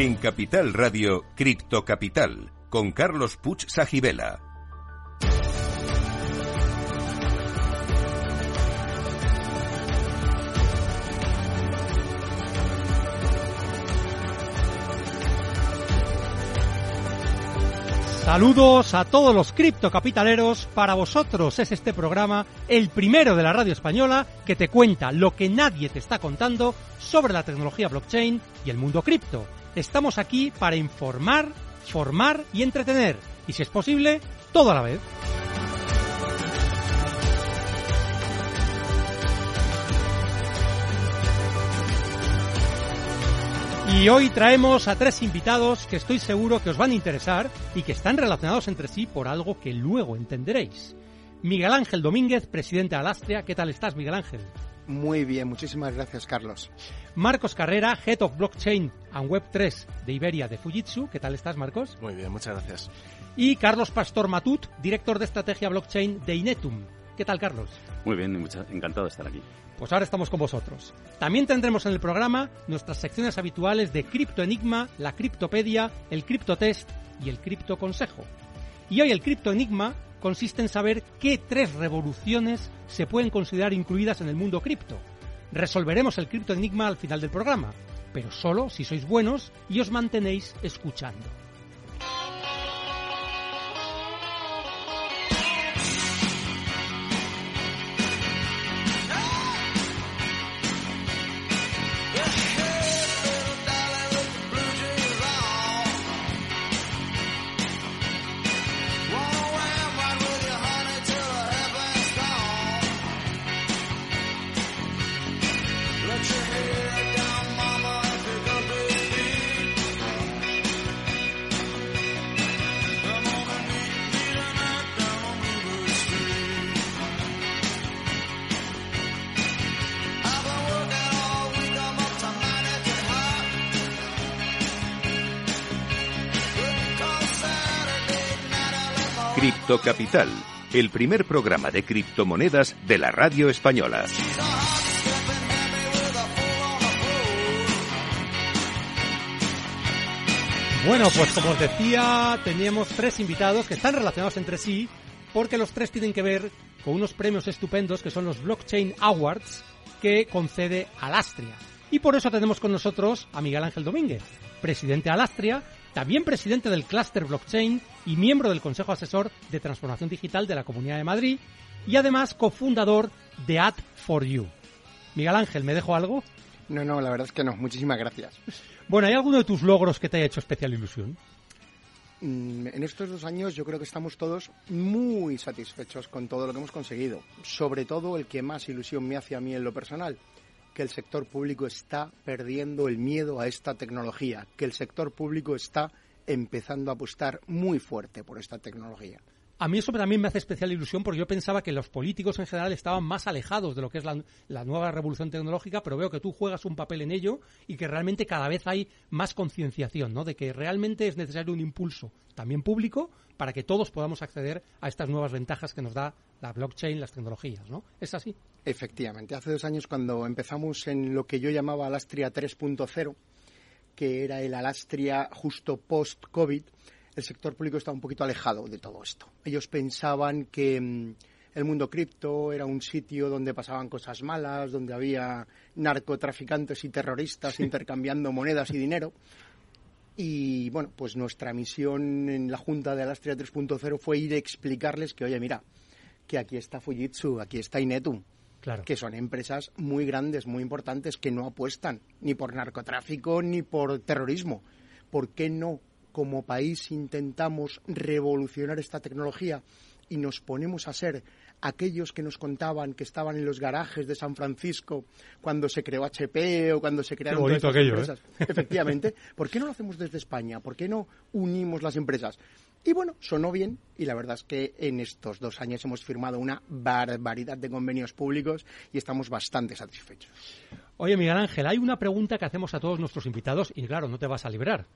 En Capital Radio, Cripto Capital, con Carlos Puch Sajibela. Saludos a todos los criptocapitaleros. Para vosotros es este programa el primero de la radio española que te cuenta lo que nadie te está contando sobre la tecnología blockchain y el mundo cripto. Estamos aquí para informar, formar y entretener. Y si es posible, todo a la vez. Y hoy traemos a tres invitados que estoy seguro que os van a interesar y que están relacionados entre sí por algo que luego entenderéis. Miguel Ángel Domínguez, presidente de Alastria. ¿Qué tal estás, Miguel Ángel? Muy bien, muchísimas gracias, Carlos. Marcos Carrera, Head of Blockchain and Web 3 de Iberia de Fujitsu. ¿Qué tal estás, Marcos? Muy bien, muchas gracias. Y Carlos Pastor Matut, director de estrategia blockchain de Inetum. ¿Qué tal, Carlos? Muy bien, encantado de estar aquí. Pues ahora estamos con vosotros. También tendremos en el programa nuestras secciones habituales de Cripto Enigma, la Criptopedia, el Criptotest y el Cripto Consejo. Y hoy el Cripto Enigma consiste en saber qué tres revoluciones se pueden considerar incluidas en el mundo cripto. Resolveremos el Cripto Enigma al final del programa, pero solo si sois buenos y os mantenéis escuchando. Capital, el primer programa de criptomonedas de la radio española. Bueno, pues como os decía, teníamos tres invitados que están relacionados entre sí porque los tres tienen que ver con unos premios estupendos que son los Blockchain Awards que concede Alastria. Y por eso tenemos con nosotros a Miguel Ángel Domínguez, presidente de Alastria, también presidente del Cluster Blockchain y miembro del Consejo Asesor de Transformación Digital de la Comunidad de Madrid y además cofundador de Ad4You. Miguel Ángel, ¿me dejo algo? No, no, la verdad es que no. Muchísimas gracias. Bueno, ¿hay alguno de tus logros que te haya hecho especial ilusión? Mm, en estos dos años yo creo que estamos todos muy satisfechos con todo lo que hemos conseguido. Sobre todo el que más ilusión me hace a mí en lo personal, que el sector público está perdiendo el miedo a esta tecnología, que el sector público está empezando a apostar muy fuerte por esta tecnología. A mí eso también me hace especial ilusión porque yo pensaba que los políticos en general estaban más alejados de lo que es la, nueva revolución tecnológica, pero veo que tú juegas un papel en ello y que realmente cada vez hay más concienciación, ¿no? De que realmente es necesario un impulso también público para que todos podamos acceder a estas nuevas ventajas que nos da la blockchain, las tecnologías, ¿no? ¿Es así? Efectivamente. Hace dos años cuando empezamos en lo que yo llamaba Alastria 3.0, que era el Alastria justo post-COVID, el sector público estaba un poquito alejado de todo esto. Ellos pensaban que mm, el mundo cripto era un sitio donde pasaban cosas malas, donde había narcotraficantes y terroristas intercambiando monedas y dinero. Y bueno, pues nuestra misión en la Junta de Alastria 3.0 fue ir a explicarles que, oye, mira, que aquí está Fujitsu, aquí está Inetum, Claro. que son empresas muy grandes, muy importantes, que no apuestan ni por narcotráfico ni por terrorismo. ¿Por qué no como país intentamos revolucionar esta tecnología y nos ponemos a ser aquellos que nos contaban que estaban en los garajes de San Francisco cuando se creó HP o cuando se crearon Qué bonito aquello, ¿eh? empresas? Efectivamente. ¿Por qué no lo hacemos desde España? ¿Por qué no unimos las empresas? Y bueno, sonó bien y la verdad es que en estos dos años hemos firmado una barbaridad de convenios públicos y estamos bastante satisfechos. Oye, Miguel Ángel, hay una pregunta que hacemos a todos nuestros invitados y claro, no te vas a librar.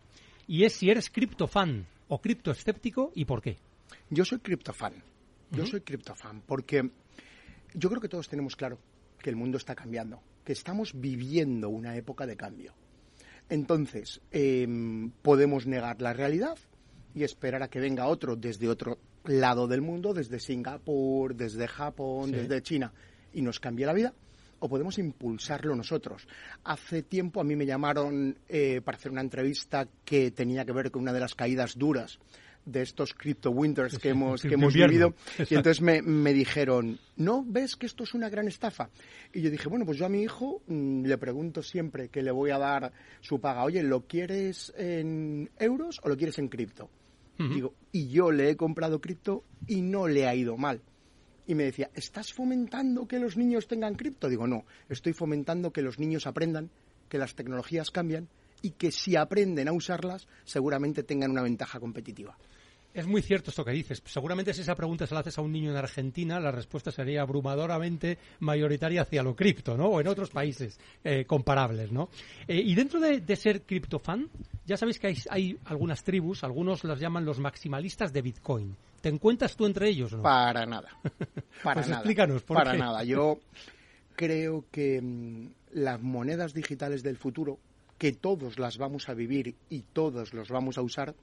Y es si eres criptofan o criptoescéptico y por qué. Yo soy criptofan. Yo soy criptofan porque yo creo que todos tenemos claro que el mundo está cambiando, que estamos viviendo una época de cambio. Entonces, em, podemos negar la realidad y esperar a que venga otro desde otro lado del mundo, desde Singapur, desde Japón, Sí. desde China, y nos cambie la vida, o podemos impulsarlo nosotros. Hace tiempo a mí me llamaron eh, para hacer una entrevista que tenía que ver con una de las caídas duras de estos crypto winters que hemos, que hemos vivido. Y entonces me, me dijeron, ¿no ves que esto es una gran estafa? Y yo dije, bueno, pues yo a mi hijo mm, le pregunto siempre que le voy a dar su paga, oye, ¿lo quieres en euros o lo quieres en cripto? Digo, y yo le he comprado cripto y no le ha ido mal. Y me decía, ¿estás fomentando que los niños tengan cripto? Digo, no, estoy fomentando que los niños aprendan, que las tecnologías cambian y que si aprenden a usarlas, seguramente tengan una ventaja competitiva. Es muy cierto esto que dices. Seguramente si esa pregunta se la haces a un niño en Argentina, la respuesta sería abrumadoramente mayoritaria hacia lo cripto, ¿no? O en otros países eh, comparables, ¿no? Eh, y dentro de, de ser criptofan, ya sabéis que hay, hay algunas tribus, algunos las llaman los maximalistas de Bitcoin. ¿Te encuentras tú entre ellos o no? Para nada. Para Pues nada. explícanos, ¿por Para qué? nada. Yo creo que mm, las monedas digitales del futuro, que todos las vamos a vivir y todos los vamos a usar,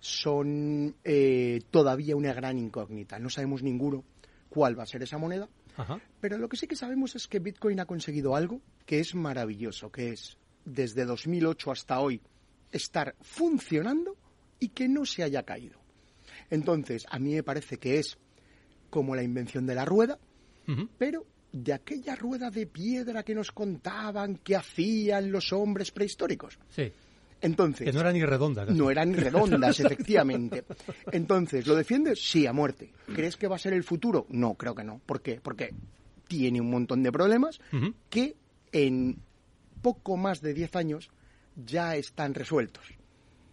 son eh, todavía una gran incógnita. No sabemos ninguno cuál va a ser esa moneda, Ajá. pero lo que sí que sabemos es que Bitcoin ha conseguido algo que es maravilloso, que es desde 2008 hasta hoy estar funcionando y que no se haya caído. Entonces, a mí me parece que es como la invención de la rueda, pero de aquella rueda de piedra que nos contaban que hacían los hombres prehistóricos. Sí. Entonces, Que no era ni redonda. casi. no eran redondas, efectivamente. Entonces, ¿lo defiendes? Sí, a muerte. ¿Crees que va a ser el futuro? No, creo que no. ¿Por qué? Porque tiene un montón de problemas que en poco más de 10 años ya están resueltos.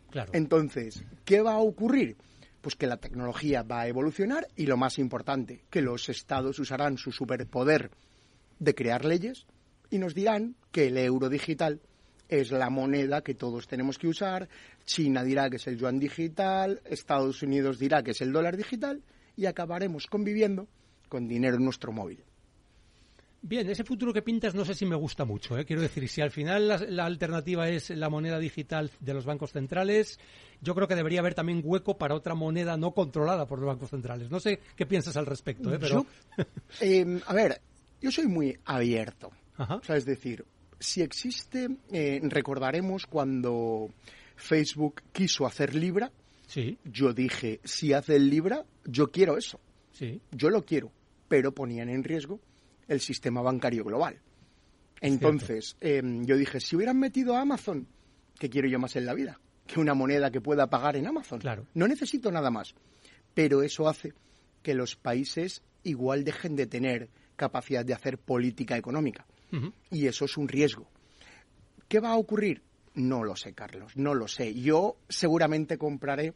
Claro. Entonces, ¿qué va a ocurrir? Pues que la tecnología va a evolucionar y lo más importante, que los estados usarán su superpoder de crear leyes y nos dirán que el euro digital es la moneda que todos tenemos que usar, China dirá que es el yuan digital, Estados Unidos dirá que es el dólar digital y acabaremos conviviendo con dinero en nuestro móvil. Bien, ese futuro que pintas no sé si me gusta mucho. ¿eh? Quiero decir, si al final la, la alternativa es la moneda digital de los bancos centrales, yo creo que debería haber también hueco para otra moneda no controlada por los bancos centrales. No sé qué piensas al respecto, ¿eh? pero... Yo, eh, a ver, yo soy muy abierto. Ajá. O sea, es decir, si existe, eh, recordaremos cuando Facebook quiso hacer Libra, Sí, yo dije, si hace el Libra, yo quiero eso, sí. yo lo quiero, pero ponían en riesgo el sistema bancario global. Entonces, eh, yo dije, si hubieran metido a Amazon, ¿qué quiero yo más en la vida? Que una moneda que pueda pagar en Amazon. Claro. No necesito nada más. Pero eso hace que los países igual dejen de tener capacidad de hacer política económica. Y eso es un riesgo. ¿Qué va a ocurrir? No lo sé, Carlos, no lo sé. Yo seguramente compraré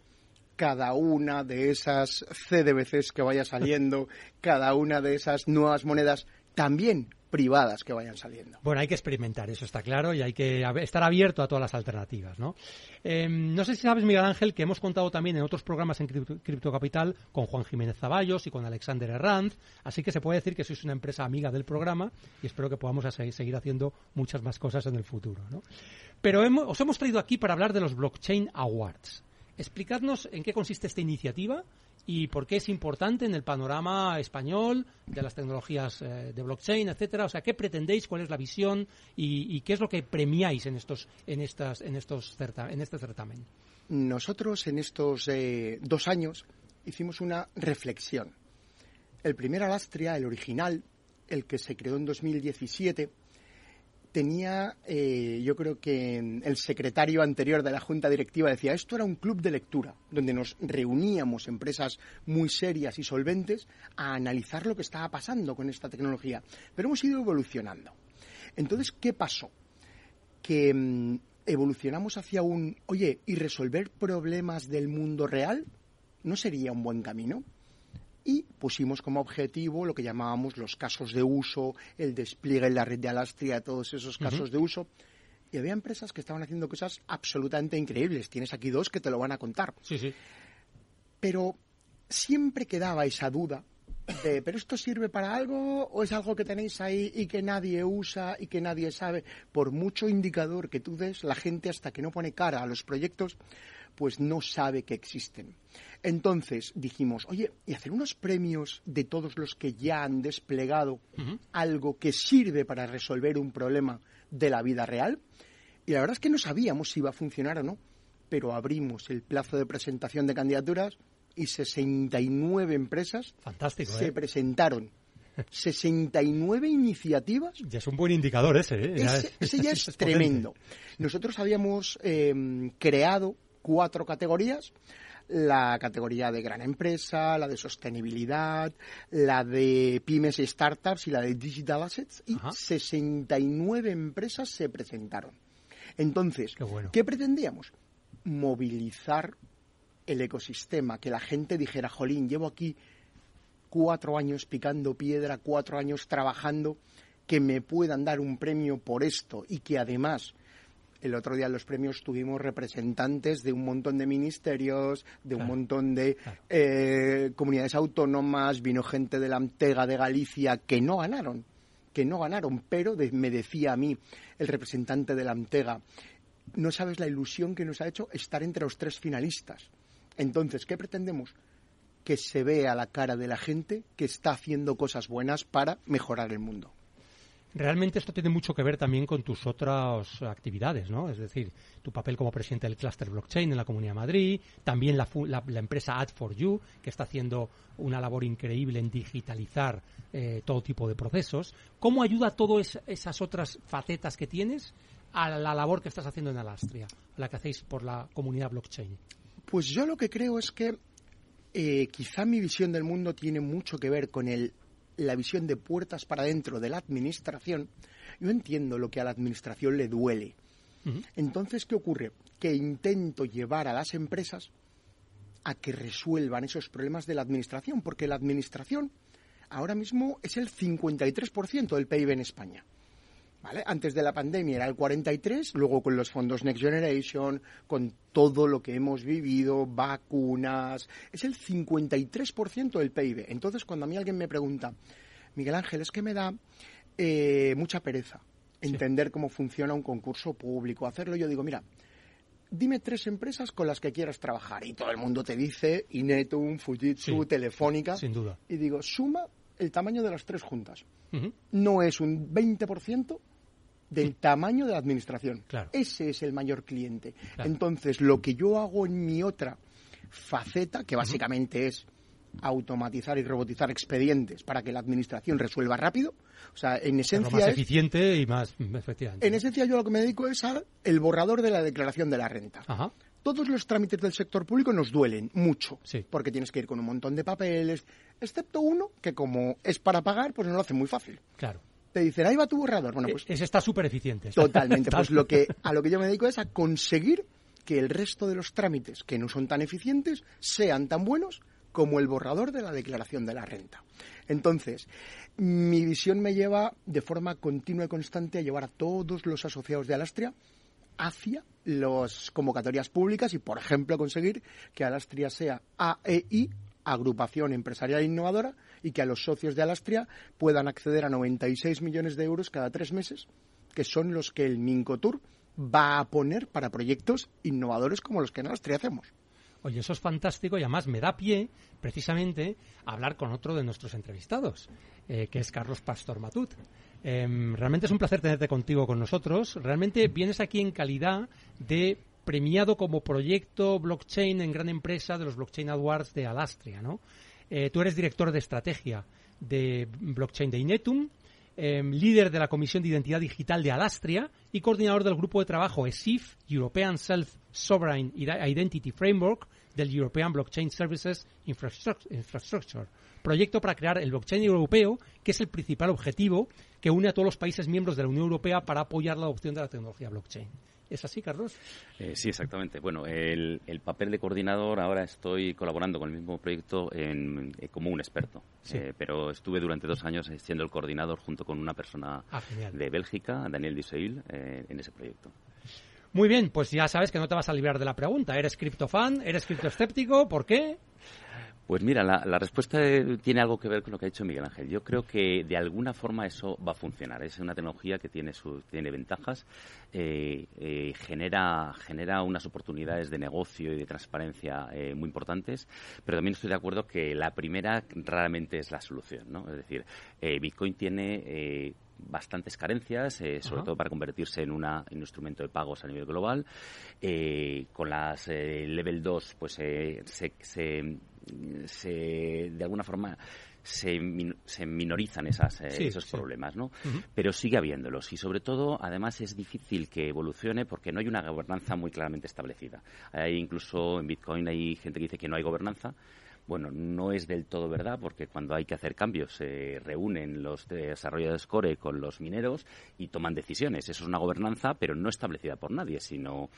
cada una de esas CDBCs que vaya saliendo, cada una de esas nuevas monedas, también privadas que vayan saliendo. Bueno, hay que experimentar, eso está claro, y hay que estar abierto a todas las alternativas, ¿no? Eh, no sé si sabes, Miguel Ángel, que hemos contado también en otros programas en Cripto, Capital con Juan Jiménez Zaballos y con Alexander Herranz, así que se puede decir que sois una empresa amiga del programa y espero que podamos seguir haciendo muchas más cosas en el futuro, ¿no? Pero hemos- os hemos traído aquí para hablar de los Blockchain Awards. Explicadnos en qué consiste esta iniciativa y por qué es importante en el panorama español de las tecnologías eh, de blockchain, etcétera. O sea, ¿qué pretendéis? ¿Cuál es la visión? Y, qué es lo que premiáis en estos, en estas, en estos certa- en este certamen? Nosotros en estos eh, dos años hicimos una reflexión. El primer Alastria, el original, el que se creó en 2017, tenía, eh, yo creo que el secretario anterior de la Junta Directiva decía, esto era un club de lectura, donde nos reuníamos empresas muy serias y solventes a analizar lo que estaba pasando con esta tecnología. Pero hemos ido evolucionando. Entonces, ¿qué pasó? Que mm, evolucionamos hacia un, oye, ¿y resolver problemas del mundo real no sería un buen camino? Y pusimos como objetivo lo que llamábamos los casos de uso, el despliegue en la red de Alastria, todos esos casos de uso. Y había empresas que estaban haciendo cosas absolutamente increíbles. Tienes aquí dos que te lo van a contar. Sí, sí. Pero siempre quedaba esa duda de, pero esto sirve para algo o es algo que tenéis ahí y que nadie usa y que nadie sabe. Por mucho indicador que tú des, la gente hasta que no pone cara a los proyectos, pues no sabe que existen. Entonces dijimos, oye, y hacer unos premios de todos los que ya han desplegado algo que sirve para resolver un problema de la vida real. Y la verdad es que no sabíamos si iba a funcionar o no, pero abrimos el plazo de presentación de candidaturas y 69 empresas se ¿eh? presentaron. 69 iniciativas. Ya es un buen indicador ese. ¿eh? Ese, ya es, tremendo. Nosotros habíamos em, creado cuatro categorías. La categoría de gran empresa, la de sostenibilidad, la de pymes y startups y la de digital assets. Y 69 empresas se presentaron. Entonces, ¿qué pretendíamos? Movilizar el ecosistema, que la gente dijera, jolín, llevo aquí cuatro años picando piedra, cuatro años trabajando, que me puedan dar un premio por esto y que además el otro día en los premios tuvimos representantes de un montón de ministerios, de un montón de eh, comunidades autónomas, vino gente de la Antega de Galicia que no ganaron, que no ganaron, pero me decía a mí el representante de la Antega, no sabes la ilusión que nos ha hecho estar entre los tres finalistas. Entonces, ¿qué pretendemos? Que se vea la cara de la gente que está haciendo cosas buenas para mejorar el mundo. Realmente esto tiene mucho que ver también con tus otras actividades, ¿no? Es decir, tu papel como presidente del Cluster Blockchain en la Comunidad de Madrid, también la, empresa Ad4U, que está haciendo una labor increíble en digitalizar eh, todo tipo de procesos. ¿Cómo ayuda todas esas otras facetas que tienes a la labor que estás haciendo en Alastria, la que hacéis por la comunidad blockchain? Pues yo lo que creo es que eh, quizá mi visión del mundo tiene mucho que ver con el, la visión de puertas para adentro de la administración. Yo entiendo lo que a la administración le duele. Entonces, ¿qué ocurre? Que intento llevar a las empresas a que resuelvan esos problemas de la administración, porque la administración ahora mismo es el 53% del PIB en España. Antes de la pandemia era el 43, luego con los fondos Next Generation, con todo lo que hemos vivido, vacunas, es el 53% del PIB. Entonces, cuando a mí alguien me pregunta, Miguel Ángel, es que me da eh, mucha pereza entender cómo funciona un concurso público, hacerlo, yo digo, mira, dime tres empresas con las que quieras trabajar. Y todo el mundo te dice Inetum, Fujitsu, Telefónica. Sin duda. Y digo, suma el tamaño de las tres juntas. No es un 20% del tamaño de la administración. Ese es el mayor cliente. Entonces, lo que yo hago en mi otra faceta, que básicamente es automatizar y robotizar expedientes para que la administración resuelva rápido. O sea, en esencia. más eficiente y más efectivamente. En esencia, yo lo que me dedico es al el borrador de la declaración de la renta. Todos los trámites del sector público nos duelen mucho, porque tienes que ir con un montón de papeles, excepto uno que como es para pagar, pues no lo hace muy fácil. Claro te dicen, ahí va tu borrador. Bueno, pues. Ese está súper eficiente. Totalmente. pues lo que, a lo que yo me dedico es a conseguir que el resto de los trámites que no son tan eficientes sean tan buenos como el borrador de la declaración de la renta. Entonces, mi visión me lleva de forma continua y constante a llevar a todos los asociados de Alastria hacia las convocatorias públicas y, por ejemplo, conseguir que Alastria sea AEI, Agrupación Empresarial Innovadora, y que a los socios de Alastria puedan acceder a 96 millones de euros cada tres meses, que son los que el Mincotur va a poner para proyectos innovadores como los que en Alastria hacemos. Oye, eso es fantástico y además me da pie precisamente a hablar con otro de nuestros entrevistados, eh, que es Carlos Pastor Matut. Em, realmente es un placer tenerte contigo con nosotros. Realmente vienes aquí en calidad de premiado como proyecto blockchain en gran empresa de los Blockchain Awards de Alastria, ¿no? Eh, tú eres director de estrategia de blockchain de Inetum, em, líder de la Comisión de Identidad Digital de Alastria y coordinador del grupo de trabajo ESIF, European Self-Sovereign Identity Framework del European Blockchain Services Infrastructure, proyecto para crear el blockchain europeo, que es el principal objetivo que une a todos los países miembros de la Unión Europea para apoyar la adopción de la tecnología blockchain. ¿Es así, Carlos? Eh, sí, exactamente. Bueno, el, papel de coordinador, ahora estoy colaborando con el mismo proyecto en, eh, como un experto. Eh, pero estuve durante dos años siendo el coordinador junto con una persona ah, de Bélgica, Daniel Diseil, en ese proyecto. Muy bien, pues ya sabes que no te vas a librar de la pregunta. ¿Eres criptofan? ¿Eres criptoescéptico? ¿Por qué? Pues mira, la, respuesta tiene algo que ver con lo que ha dicho Miguel Ángel. Yo creo que de alguna forma eso va a funcionar. Es una tecnología que tiene, tiene ventajas, eh, eh, genera, genera unas oportunidades de negocio y de transparencia eh, muy importantes, pero también estoy de acuerdo que la primera raramente es la solución. ¿no? Es decir, Bitcoin tiene bastantes carencias, eh, sobre todo para convertirse en, un instrumento de pagos a nivel global. Eh, con las eh, Level 2, pues se, se, de alguna forma se, se minorizan esas, esos problemas, ¿no? Pero sigue habiéndolos y sobre todo, además, es difícil que evolucione porque no hay una gobernanza muy claramente establecida. Hay incluso en Bitcoin hay gente que dice que no hay gobernanza bueno, no es del todo verdad porque cuando hay que hacer cambios se reúnen los desarrolladores core con los mineros y toman decisiones. Eso es una gobernanza, pero no establecida por nadie, sino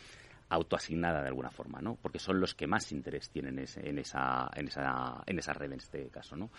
autoasignada de alguna forma, ¿no? Porque son los que más interés tienen en esa, en esa, en esa red en este caso, ¿no?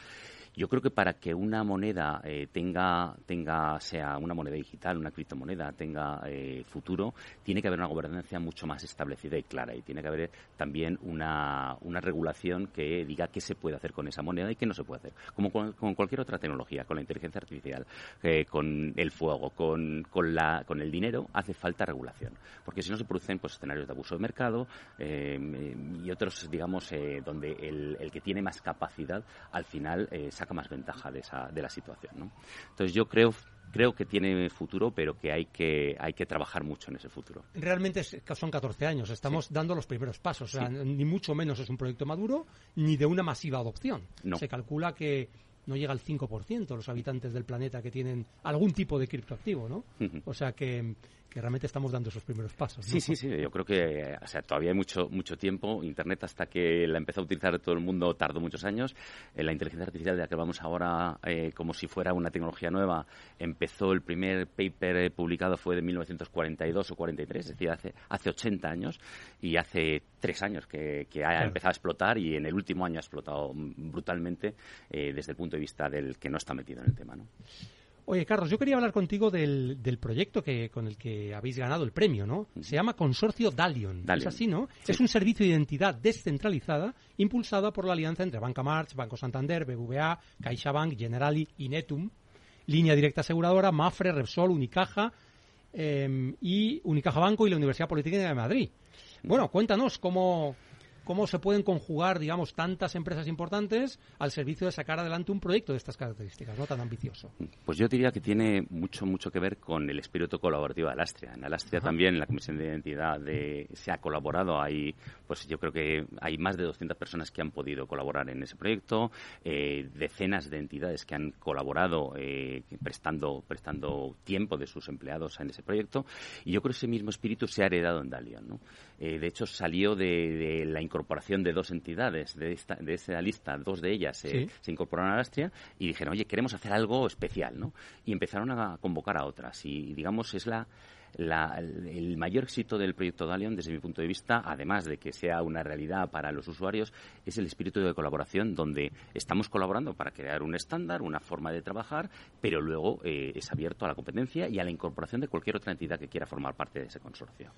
Yo creo que para que una moneda eh, tenga, tenga, sea una moneda digital, una criptomoneda, tenga eh, futuro, tiene que haber una gobernanza mucho más establecida y clara. Y tiene que haber también una, una regulación que diga qué se puede hacer con esa moneda y qué no se puede hacer. Como con, cualquier otra tecnología, con la inteligencia artificial, eh, con el fuego, con, con, la, con el dinero, hace falta regulación. Porque si no se producen pues, escenarios de abuso de mercado y otros, digamos, donde el, el, que tiene más capacidad al final saca más ventaja de, esa, de la situación. ¿no? Entonces yo creo creo que tiene futuro, pero que hay que hay que trabajar mucho en ese futuro. Realmente son 14 años, estamos dando los primeros pasos, ni mucho menos es un proyecto maduro, ni de una masiva adopción. Se calcula que no llega al 5% los habitantes del planeta que tienen algún tipo de criptoactivo, ¿no? O sea que que realmente estamos dando esos primeros pasos. Sí, sí, sí. Yo creo que o sea, todavía hay mucho, mucho tiempo. Internet, hasta que la empezó a utilizar todo el mundo, tardó muchos años. Eh, la inteligencia artificial de la que vamos ahora, eh, como si fuera una tecnología nueva, empezó el primer paper eh, publicado fue de 1942 o 43, es decir, hace, hace 80 años. Y hace tres años que, que ha empezado a explotar y en el último año ha explotado brutalmente desde el punto de vista del que no está metido en el tema. ¿no? Oye, Carlos, yo quería hablar contigo del, proyecto que, con el que habéis ganado el premio, ¿no? Se llama Consorcio Dalion. Es así, ¿no? Es un servicio de identidad descentralizada impulsada por la alianza entre Banca March, Banco Santander, BBVA, CaixaBank, Generali y Netum, Línea Directa Aseguradora, Mafre, Repsol, Unicaja em, y Unicaja Banco y la Universidad Politécnica de Madrid. Bueno, cuéntanos cómo, cómo se pueden conjugar, digamos, tantas empresas importantes al servicio de sacar adelante un proyecto de estas características, no tan ambicioso. Pues yo diría que tiene mucho, mucho que ver con el espíritu colaborativo de Alastria. En Alastria también, la Comisión de Identidad, de, se ha colaborado. Hay, pues yo creo que hay más de 200 personas que han podido colaborar en ese proyecto, eh, decenas de entidades que han colaborado eh, prestando, prestando tiempo de sus empleados en ese proyecto. Y yo creo que ese mismo espíritu se ha heredado en Dalian. ¿no? Eh, de hecho, salió de, de la incorporación de dos entidades de, esta, de esa lista, dos de ellas se incorporaron a Astria y dijeron, oye, queremos hacer algo especial, ¿no? Y empezaron a convocar a otras. Y, digamos, es la, el mayor éxito del proyecto Dalion, desde mi punto de vista, además de que sea una realidad para los usuarios, es el espíritu de colaboración donde estamos colaborando para crear un estándar, una forma de trabajar, pero luego eh, es abierto a la competencia y a la incorporación de cualquier otra entidad que quiera formar parte de ese consorcio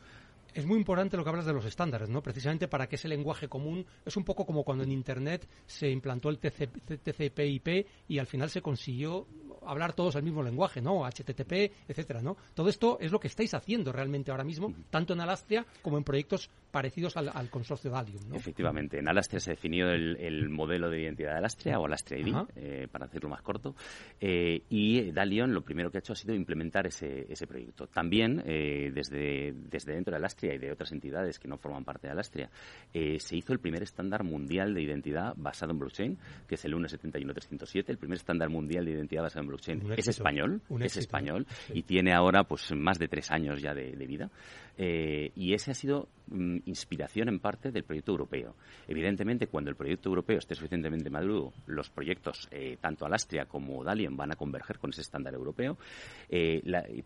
es muy importante lo que hablas de los estándares, ¿no? Precisamente para que ese lenguaje común es un poco como cuando en Internet se implantó el TCP/IP y al final se consiguió hablar todos el mismo lenguaje, ¿no? HTTP, etcétera, ¿no? Todo esto es lo que estáis haciendo realmente ahora mismo, tanto en Alastria como en proyectos parecidos al, consorcio Dalium, ¿no? Efectivamente, en Alastria se definió el, modelo de identidad de Alastria o Alastria ID, eh, para decirlo más corto, eh, y Dalion lo primero que ha hecho ha sido implementar ese, ese proyecto. También eh, desde, desde dentro de Alastria y de otras entidades que no forman parte de Alastria, se hizo el primer estándar mundial de identidad basado en blockchain, que es el 1.71307, el primer estándar mundial de identidad basado en blockchain. Es español, es español, y tiene ahora pues más de tres años ya de, vida. Eh, y ese ha sido mm, inspiración en parte del proyecto europeo. Evidentemente, cuando el proyecto europeo esté suficientemente maduro, los proyectos, eh, tanto Alastria como Dalian, van a converger con ese estándar europeo.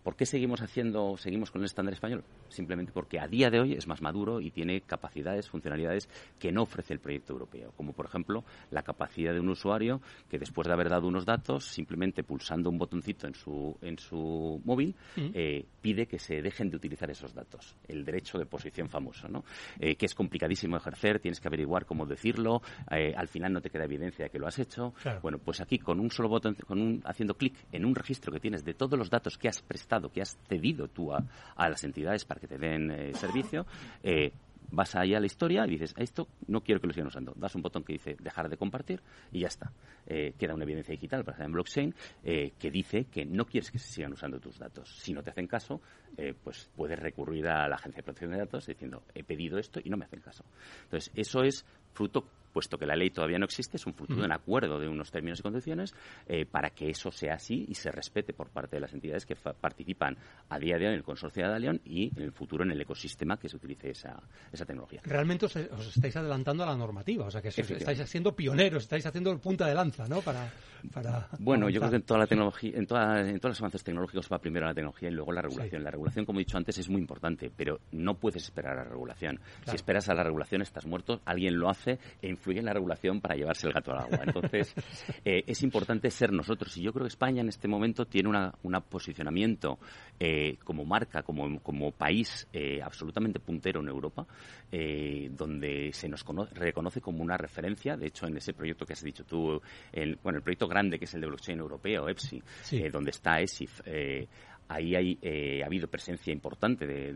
¿Por qué seguimos haciendo, seguimos con el estándar español? Simplemente porque a día de hoy es más maduro y tiene capacidades, funcionalidades que no ofrece el proyecto europeo, como por ejemplo la capacidad de un usuario que después de haber dado unos datos simplemente pulsa pulsando un botoncito en su, en su móvil, eh, pide que se dejen de utilizar esos datos. El derecho de posición famoso, ¿no? Eh, que es complicadísimo ejercer, tienes que averiguar cómo decirlo, eh, al final no te queda evidencia de que lo has hecho. Claro. Bueno, pues aquí con un solo botón, con un, haciendo clic en un registro que tienes de todos los datos que has prestado, que has cedido tú a, a las entidades para que te den servicio, eh, vas ahí a la historia y dices, esto no quiero que lo sigan usando. Das un botón que dice dejar de compartir y ya está. Eh, queda una evidencia digital, para en blockchain, eh, que dice que no quieres que se sigan usando tus datos. Si no te hacen caso, eh, pues puedes recurrir a la Agencia de Protección de Datos diciendo, he pedido esto y no me hacen caso. Entonces, eso es fruto, puesto que la ley todavía no existe, es un de un acuerdo de unos términos y condiciones eh, para que eso sea así y se respete por parte de las entidades que fa- participan a día de hoy en el consorcio de Dalion y en el futuro en el ecosistema que se utilice esa, esa tecnología. Realmente os, os estáis adelantando a la normativa, o sea que estáis siendo pioneros, estáis haciendo el punta de lanza, ¿no? Para, para Bueno, yo creo que en toda la tecnología, en, toda- en todos los avances tecnológicos va primero la tecnología y luego la regulación. Sí. La regulación, como he dicho antes, es muy importante, pero no puedes esperar a la regulación. Si esperas a la regulación estás muerto, alguien lo hace e influye en la regulación para llevarse el gato al agua. Entonces, eh, es importante ser nosotros. Y yo creo que España en este momento tiene una, una posicionamiento eh, como marca, como, como país eh, absolutamente puntero en Europa, eh, donde se nos cono- reconoce como una referencia. De hecho, en ese proyecto que has dicho tú, el, bueno, el proyecto grande que es el de blockchain europeo, EPSI, Sí. eh, donde está ESIF, eh, ahí hay, eh, ha habido presencia importante de,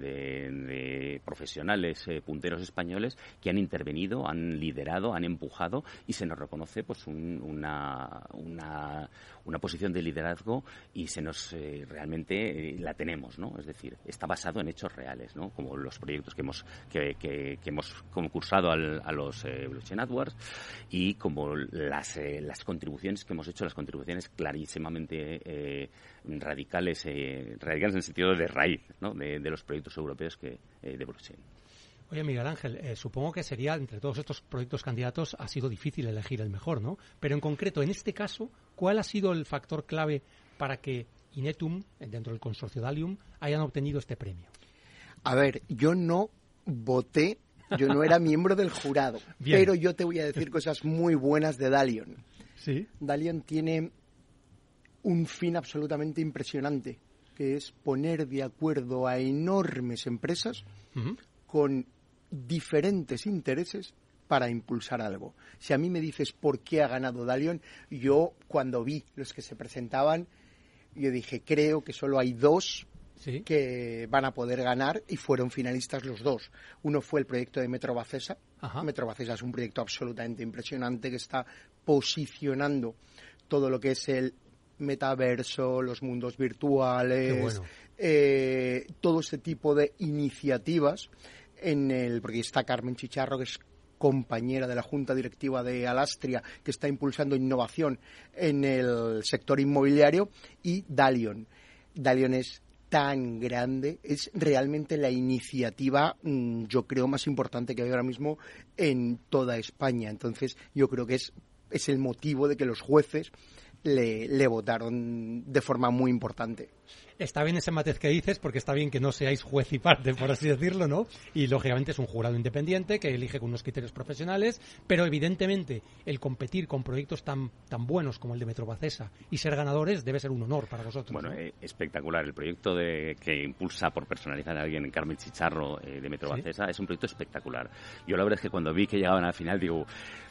profesionales eh, punteros españoles que han intervenido, han liderado, han empujado y se nos reconoce pues un- una, una, posición de liderazgo y se nos eh, realmente eh, la tenemos, ¿no? Es decir, está basado en hechos reales, ¿no? Como los proyectos que hemos que, que- hemos concursado al- a los Blockchain AdWords y como las, las contribuciones que hemos hecho, las contribuciones clarísimamente radicales, eh, radicales en el sentido de raíz ¿no? de, de los proyectos europeos que, eh, de blockchain. Oye, Miguel Ángel, eh, supongo que sería, entre todos estos proyectos candidatos, ha sido difícil elegir el mejor, ¿no? Pero en concreto, en este caso, ¿cuál ha sido el factor clave para que Inetum, dentro del consorcio Dalium, hayan obtenido este premio? A ver, yo no voté, yo no era miembro del jurado, Bien. pero yo te voy a decir cosas muy buenas de Dalion. Sí. Dalion tiene un fin absolutamente impresionante, que es poner de acuerdo a enormes empresas con diferentes intereses para impulsar algo. Si a mí me dices por qué ha ganado Dalion, yo cuando vi los que se presentaban, yo dije, creo que solo hay dos Sí. que van a poder ganar y fueron finalistas los dos. Uno fue el proyecto de Metro Bacesa. Ajá. Metro Bacesa es un proyecto absolutamente impresionante que está posicionando todo lo que es el metaverso, los mundos virtuales, bueno. eh, todo ese tipo de iniciativas en el porque está Carmen Chicharro que es compañera de la Junta Directiva de Alastria, que está impulsando innovación en el sector inmobiliario, y Dalion. Dalion es tan grande, es realmente la iniciativa, mm, yo creo, más importante que hay ahora mismo en toda España. Entonces, yo creo que es, es el motivo de que los jueces le, le votaron de forma muy importante. Está bien ese matiz que dices, porque está bien que no seáis juez y parte, por así decirlo, ¿no? Y lógicamente es un jurado independiente que elige con unos criterios profesionales, pero evidentemente el competir con proyectos tan, tan buenos como el de Metrobacesa y ser ganadores debe ser un honor para vosotros. Bueno, ¿no? eh, espectacular. El proyecto de, que impulsa por personalizar a alguien en Carmen Chicharro eh, de Metro Sí. Es un proyecto espectacular. Yo la verdad es que cuando vi que llegaban al final, digo,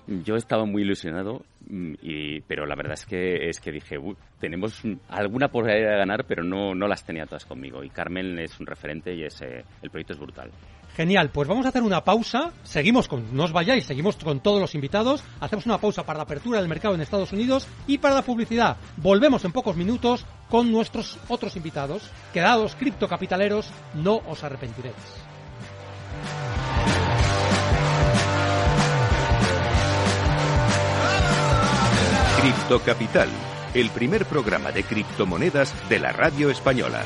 yo estaba muy ilusionado, mm, y, pero la verdad es que es que dije, "Uy, tenemos alguna posibilidad de ganar, pero no, no las tenía todas conmigo. Y Carmen es un referente y es, eh, el proyecto es brutal. Genial, pues vamos a hacer una pausa. Seguimos con, no os vayáis, seguimos con todos los invitados. Hacemos una pausa para la apertura del mercado en Estados Unidos y para la publicidad. Volvemos en pocos minutos con nuestros otros invitados. Quedados criptocapitaleros, no os arrepentiréis. Cripto Capital, el primer programa de criptomonedas de la radio española.